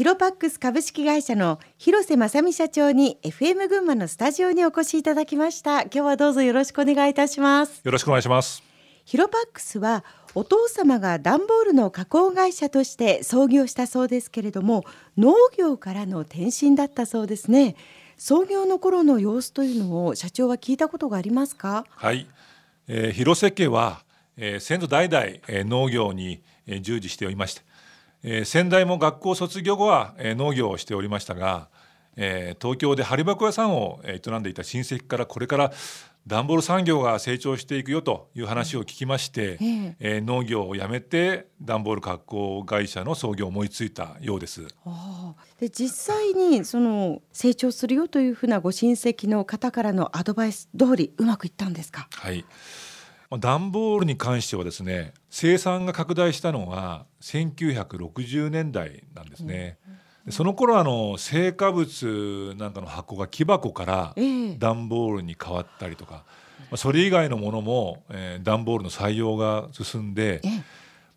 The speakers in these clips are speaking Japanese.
ヒロパックス株式会社の広瀬正美社長に FM 群馬のスタジオにお越しいただきました。今日はどうぞよろしくお願いいたします。よろしくお願いします。ヒロパックスはお父様が段ボールの加工会社として創業したそうですけれども農業からの転身だったそうですね。創業の頃の様子というのを社長は聞いたことがありますか？はい、えー、広瀬家は、えー、先祖代々、えー、農業に、えー、従事しておりましてえー、先代も学校卒業後は、えー、農業をしておりましたが、えー、東京で針箱屋さんを営んでいた親戚からこれから段ボール産業が成長していくよという話を聞きまして、えー、えー、農業をやめて段ボール加工会社の創業を思いついたようです。で実際にその成長するよというふうなご親戚の方からのアドバイス通りうまくいったんですか？はい段ボールに関してはですね生産が拡大したのは1960年代なんですね。うん、その頃あの成果物なんかの箱が木箱から段ボールに変わったりとか、えー、それ以外のものも、えー、段ボールの採用が進んで、えー、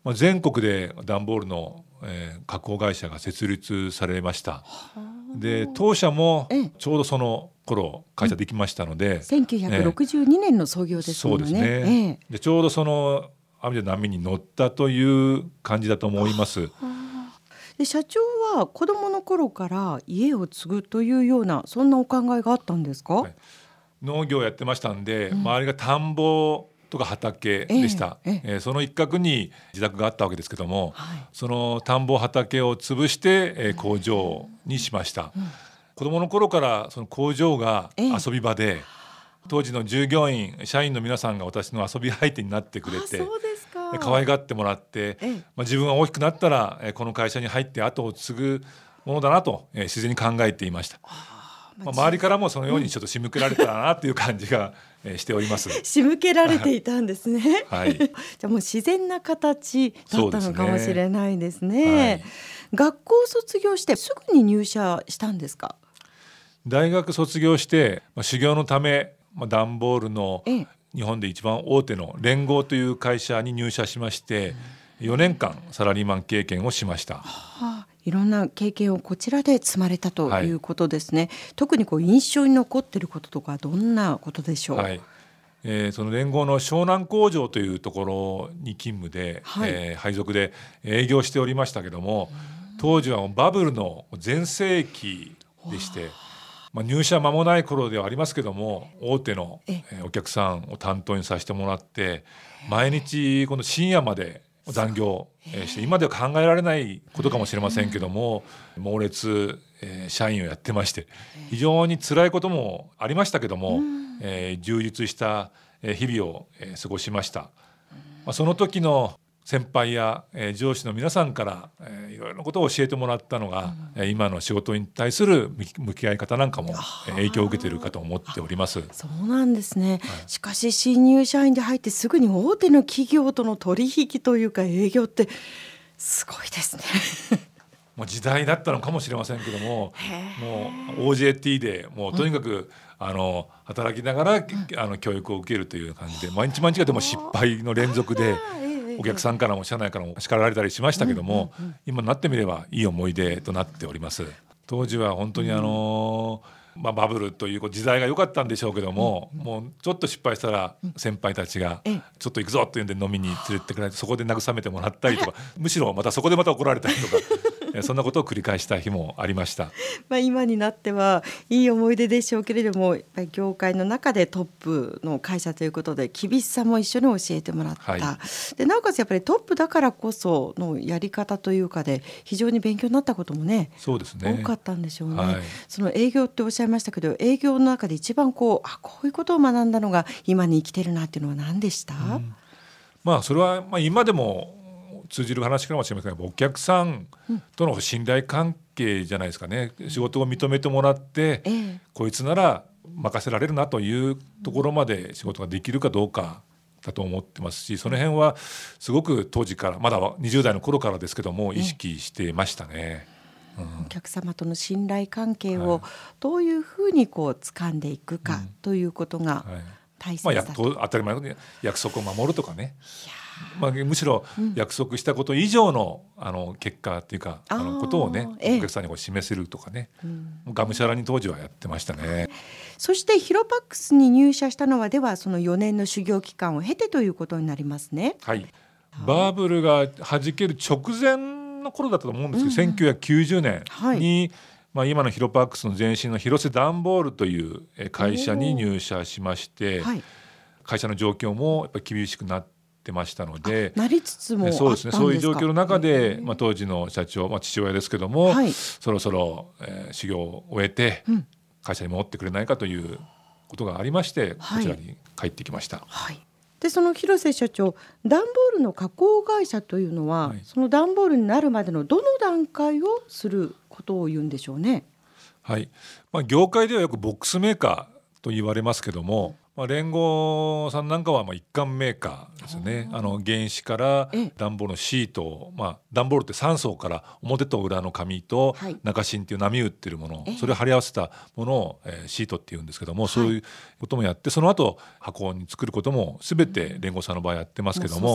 まあ、全国で段ボールの、えー、加工会社が設立されました。で当社もちょうどその頃会社できましたので、うん、1962年の創業ですもんね。そうですね、えー、でちょうどその阿弥陀波に乗ったという感じだと思います。で社長は子供の頃から家を継ぐというようなそんなお考えがあったんですか、はい、農業やってましたんで、うん、周りが田んぼとか畑でした、えー、えー、その一角に自宅があったわけですけども、はい、その田んぼ畑を潰して、えー、工場にしました、うん、子供の頃からその工場が遊び場で、当時の従業員社員の皆さんが私の遊び相手になってくれて可愛がってもらって、まあ、自分が大きくなったらこの会社に入って後を継ぐものだなと、えー、自然に考えていました。まあ、周りからもそのようにちょっと仕向けられたなっていう感じが、えしております。仕向けられていたんですね。はい。じゃあもう自然な形だったのかもしれないですね。すねはい、学校卒業してすぐに入社したんですか？大学卒業して、まあ、修行のため、まあ、段ボールの日本で一番大手の連合という会社に入社しまして、4年間サラリーマン経験をしました。はあいろんな経験をこちらで積まれたということですね。はい、特にこう印象に残っていることとかどんなことでしょう？はい、えー、その連合の湘南工場というところに勤務で、はい、えー、配属で営業しておりましたけども、当時はバブルの全盛期でして。まあ、入社間もない頃ではありますけども大手のお客さんを担当にさせてもらって毎日この深夜まで残業して今では考えられないことかもしれませんけども猛烈社員をやってまして非常に辛いこともありましたけども充実した日々を過ごしました。その時の先輩や、えー、上司の皆さんから、えー、いろいろなことを教えてもらったのが、うん、今の仕事に対する向き合い方なんかも影響を受けているかと思っております。そうなんですね、はい、しかし新入社員で入ってすぐに大手の企業との取引というか営業ってすごいですね。もう時代だったのかもしれませんけどももう OJT でもうとにかく、うん、あの働きながら、うん、あの教育を受けるという感じで毎日毎日がでも失敗の連続で。お客さんからも社内からも叱られたりしましたけども、今になってみればいい思い出となっております。当時は本当にあのまあ、バブルという時代が良かったんでしょうけども、もうちょっと失敗したら先輩たちが「ちょっと行くぞ」っていうんで飲みに連れてくれてそこで慰めてもらったりとかむしろまたそこでまた怒られたりとかそんなことを繰り返した日もありました。まあ今になってはいい思い出でしょうけれども、やっぱり業界の中でトップの会社ということで厳しさも一緒に教えてもらった。はい、でなおかつやっぱりトップだからこそのやり方というかで非常に勉強になったこともね、そうですね。多かったんでしょうね。はい、その営業っておっしゃいましたけど、営業の中で一番こうあこういうことを学んだのが今に生きてるなっていうのは何でした？うん、まあそれはまあ今でも通じる話かもしれませんがお客さんとの信頼関係じゃないですかね、うん、仕事を認めてもらって、ええ、こいつなら任せられるなというところまで仕事ができるかどうかだと思ってますしその辺はすごく当時からまだ20代の頃からですけども意識してましたね。うん、お客様との信頼関係をどういうふうにこう掴んでいくかということがまあ、や当たり前の約束を守るとかねまあ、むしろ約束したこと以上の,、あの結果っていうかあのことをね、お客さんにこう示せるとかね、がむしゃらに当時はやってましたね。そしてヒロパックスに入社したのはではその4年の修行期間を経てということになりますね。はい、バブルが弾ける直前の頃だったと思うんですけど、うん、1990年に、はい。まあ、今のヒロパックスの前身の広瀬ダンボールという会社に入社しまして、はい、会社の状況もやっぱり厳しくなってましたのでなりつつもそうですね。そういう状況の中で、まあ、当時の社長、まあ、父親ですけども、はい、そろそろ、えー、修行を終えて、会社に戻ってくれないかということがありまして、こちらに帰ってきました。はい。でその広瀬社長段ボールの加工会社というのは、はい、その段ボールになるまでのどの段階をすることを言うんでしょうね？はい、まあ、業界ではよくボックスメーカーと言われますけども、まあ、連合さんなんかはまあ一貫メーカーですね。あの原子から段ボールのシートを、まあ、段ボールって3層から表と裏の紙と中芯っていう波打ってるもの、それを貼り合わせたものを、えー、シートっていうんですけども、そういうこともやってその後箱に作ることも全て連合さんの場合やってますけども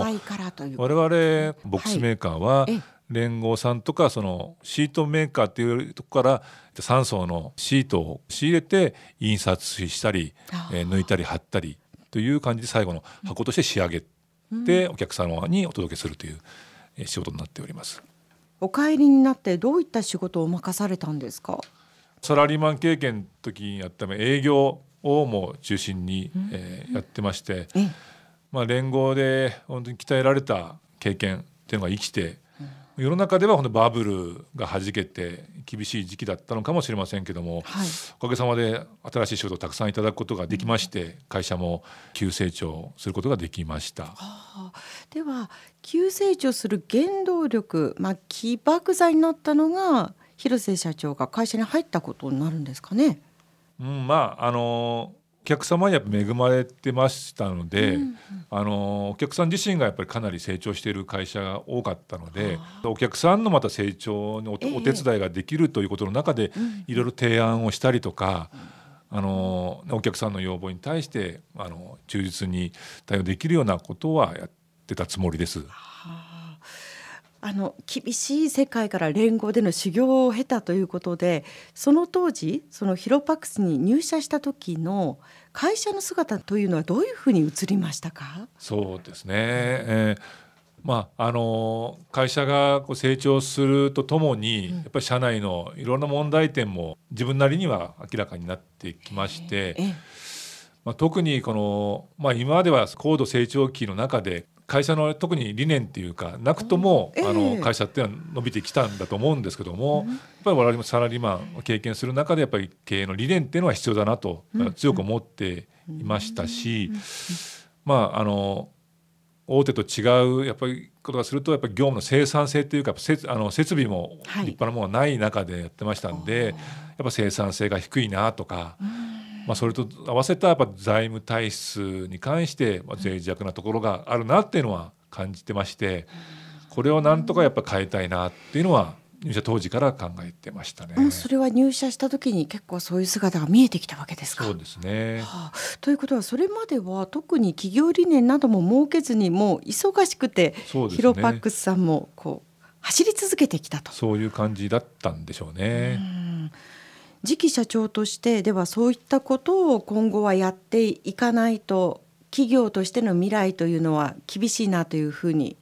我々ボックスメーカーは、連合さんとかそのシートメーカーっていうとこから3層のシートを仕入れて印刷したり、えー、抜いたり貼ったりという感じで最後の箱として仕上げてお客様にお届けするという仕事になっております。お帰りになってどういった仕事を任されたんですか？サラリーマン経験の時にやった営業をも中心に、えー、やってまして、まあ、連合で本当に鍛えられた経験っていうのが生きて世の中ではバブルがはじけて厳しい時期だったのかもしれませんけども、はい、おかげさまで新しい仕事をたくさんいただくことができまして、会社も急成長することができました。はあ、では急成長する原動力、まあ、起爆剤になったのが広瀬社長が会社に入ったことになるんですかね？うん、まああの客様にやっぱ恵まれてましたので、うんうん、あのお客さん自身がやっぱりかなり成長している会社が多かったのでお客さんのまた成長にお,、お手伝いができるということの中で、いろいろ提案をしたりとか。あのお客さんの要望に対してあの忠実に対応できるようなことはやってたつもりです。あの厳しい世界から連合での修行を経たということでその当時そのヒロパックスに入社した時の会社の姿というのはどういうふうに映りましたか？そうですね、えーまあ、あの会社がこう成長するとともに、やっぱり社内のいろんな問題点も自分なりには明らかになってきまして、まあ、特にこの、まあ、今までは高度成長期の中で会社の特に理念っていうかなくとも、あの会社っていうのは伸びてきたんだと思うんですけども、やっぱり我々もサラリーマンを経験する中でやっぱり経営の理念っていうのは必要だなと強く思っていましたし、まああの大手と違うやっぱりことがするとやっぱり業務の生産性というかあの設備も立派なものがない中でやってましたんで、やっぱ生産性が低いなとか。まあ、それと合わせたやっぱ財務体質に関して脆弱なところがあるなっていうのは感じてましてこれをなんとかやっぱ変えたいなっていうのは入社当時から考えてましたね。それは入社した時に結構そういう姿が見えてきたわけですか？そうですね。はあ、ということはそれまでは特に企業理念なども設けずにもう忙しくて、ね、ヒロパックスさんもこう走り続けてきたと。そういう感じだったんでしょうね。う次期社長としてではそういったことを今後はやっていかないと企業としての未来というのは厳しいなというふうに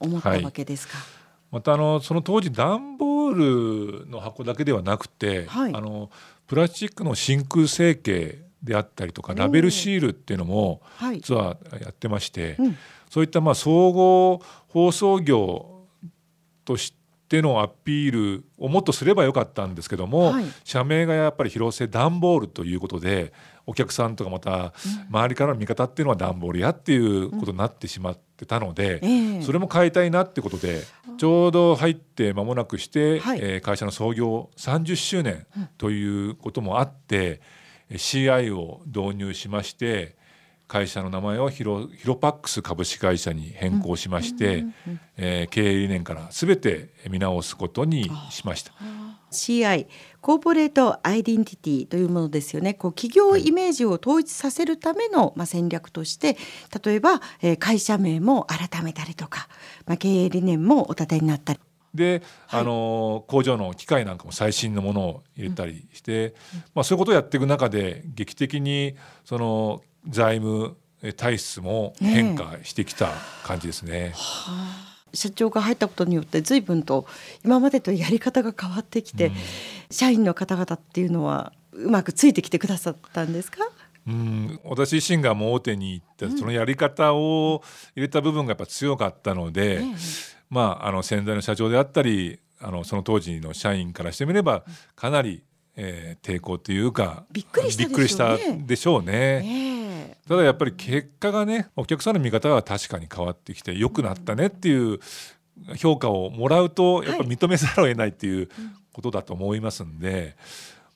思ったわけですか？はい、またあのその当時段ボールの箱だけではなくて、はい、あのプラスチックの真空成形であったりとかラベルシールっていうのも実はやってまして、はいうん、そういったまあ総合包装業としてってのアピールをもっとすればよかったんですけども、はい、社名がやっぱり広瀬段ボールということでお客さんとかまた周りからの見方っていうのは段ボールやっていうことになってしまってたので、うん、それも変えたいなってことでちょうど入って間もなくして、はい、えー、会社の創業30周年ということもあって、うん、CI を導入しまして会社の名前をヒロヒロパックス株式会社に変更しまして、えー、経営理念から全て見直すことにしました。CI コーポレートアイデンティティというものですよね。こう企業イメージを統一させるための、まあ、戦略として例えば、えー、会社名も改めたりとか、まあ、経営理念もお立てになったり。で、はい、あの工場の機械なんかも最新のものを入れたりして、うん、まあ、そういうことをやっていく中で劇的にその財務体質も変化してきた感じですね。ねはあ。社長が入ったことによって随分と今までとやり方が変わってきて、うん、社員の方々っていうのはうまくついてきてくださったんですか？うん。私自身がもう大手に行ってそのやり方を入れた部分がやっぱ強かったので、うん、まああの先代の社長であったりあのその当時の社員からしてみればかなり、えー、抵抗というかびっくりしたでしょうね。ねただやっぱり結果がねお客さんの見方は確かに変わってきて良くなったねっていう評価をもらうとやっぱ認めざるを得ないっていうことだと思いますんで。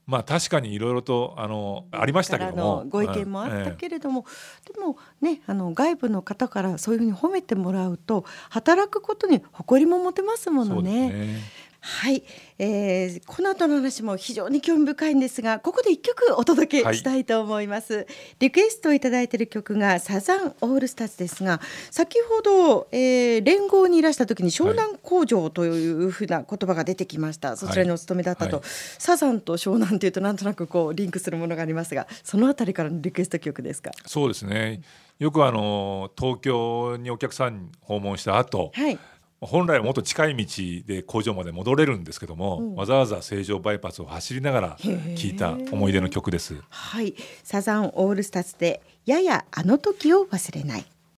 まあ確かにいろいろとあのありましたけどもご意見もあったけれども、ええ、でもねあの外部の方からそういうふうに褒めてもらうと働くことに誇りも持てますものね。はい、えー、この後の話も非常に興味深いんですがここで一曲お届けしたいと思います、はい、リクエストをいただいている曲がサザンオールスターズですが先ほど、えー、連合にいらした時に湘南工場というふうな言葉が出てきました、はい、そちらにお勤めだったと、はい、サザンと湘南というとなんとなくこうリンクするものがありますがそのあたりからのリクエスト曲ですか？そうですね。よくあの東京にお客さん訪問した後、はい本来はもっと近い道で工場まで戻れるんですけども、うん、わざわざ成城バイパスを走りながら聴いた思い出の曲です。はい、サザンオールスターズでややあの時を忘れない。